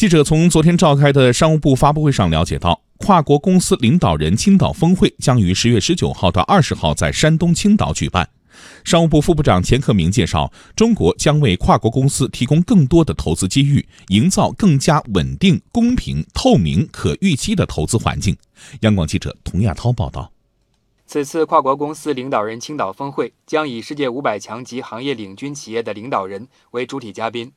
记者从昨天召开的商务部发布会上了解到，跨国公司领导人青岛峰会将于十月十九号到二十号在山东青岛举办。商务部副部长钱克明介绍，中国将为跨国公司提供更多的投资机遇，营造更加稳定、公平、透明、可预期的投资环境。央广记者童亚涛报道。此次跨国公司领导人青岛峰会将以世界五百强及行业领军企业的领导人为主体嘉宾。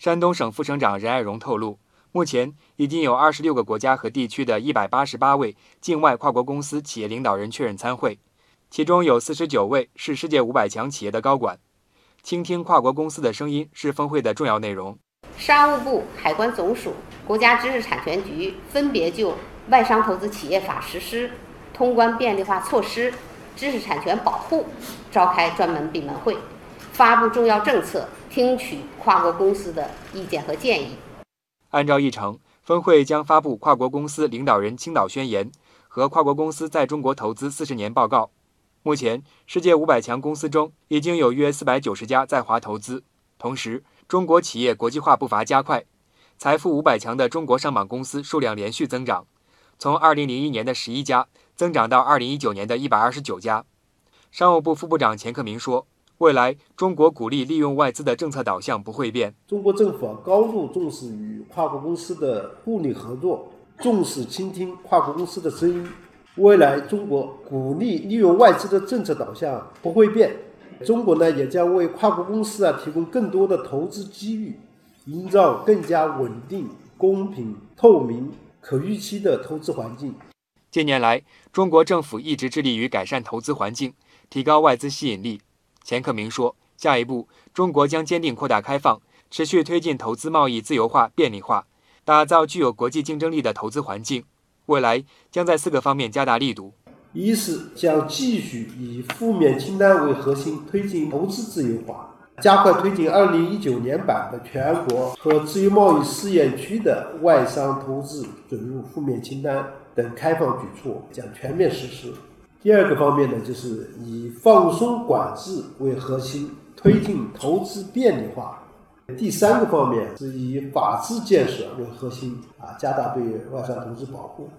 山东省副省长任爱荣透露，目前已经有二十六个国家和地区的一百八十八位境外跨国公司企业领导人确认参会。其中有四十九位是世界五百强企业的高管，倾听跨国公司的声音是峰会的重要内容。商务部、海关总署、国家知识产权局分别就外商投资企业法实施、通关便利化措施、知识产权保护召开专门闭门会，发布重要政策，听取跨国公司的意见和建议。按照议程，峰会将发布跨国公司领导人青岛宣言和跨国公司在中国投资四十年报告。目前，世界五百强公司中已经有约四百九十家在华投资。同时，中国企业国际化步伐加快，财富五百强的中国上榜公司数量连续增长，从二零零一年的十一家增长到二零一九年的一百二十九家。商务部副部长钱克明说：“未来中国鼓励利用外资的政策导向不会变。中国政府高度重视与跨国公司的互利合作，重视倾听跨国公司的声音。”未来中国鼓励利用外资的政策导向不会变，中国呢也将为跨国公司啊提供更多的投资机遇，营造更加稳定、公平、透明、可预期的投资环境。近年来，中国政府一直致力于改善投资环境，提高外资吸引力。钱克明说，下一步中国将坚定扩大开放，持续推进投资贸易自由化、便利化，打造具有国际竞争力的投资环境。未来将在四个方面加大力度：一是将继续以负面清单为核心，推进投资自由化，加快推进二零一九年版的全国和自由贸易试验区的外商投资准入负面清单等开放举措将全面实施。第二个方面呢，就是以放松管制为核心，推进投资便利化。第三个方面是以法治建设为核心啊，加大对外商投资保护。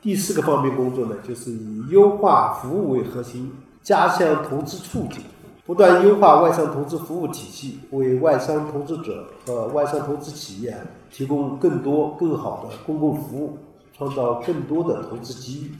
第四个方面工作呢，就是以优化服务为核心，加强投资促进，不断优化外商投资服务体系，为外商投资者和外商投资企业提供更多更好的公共服务，创造更多的投资机遇。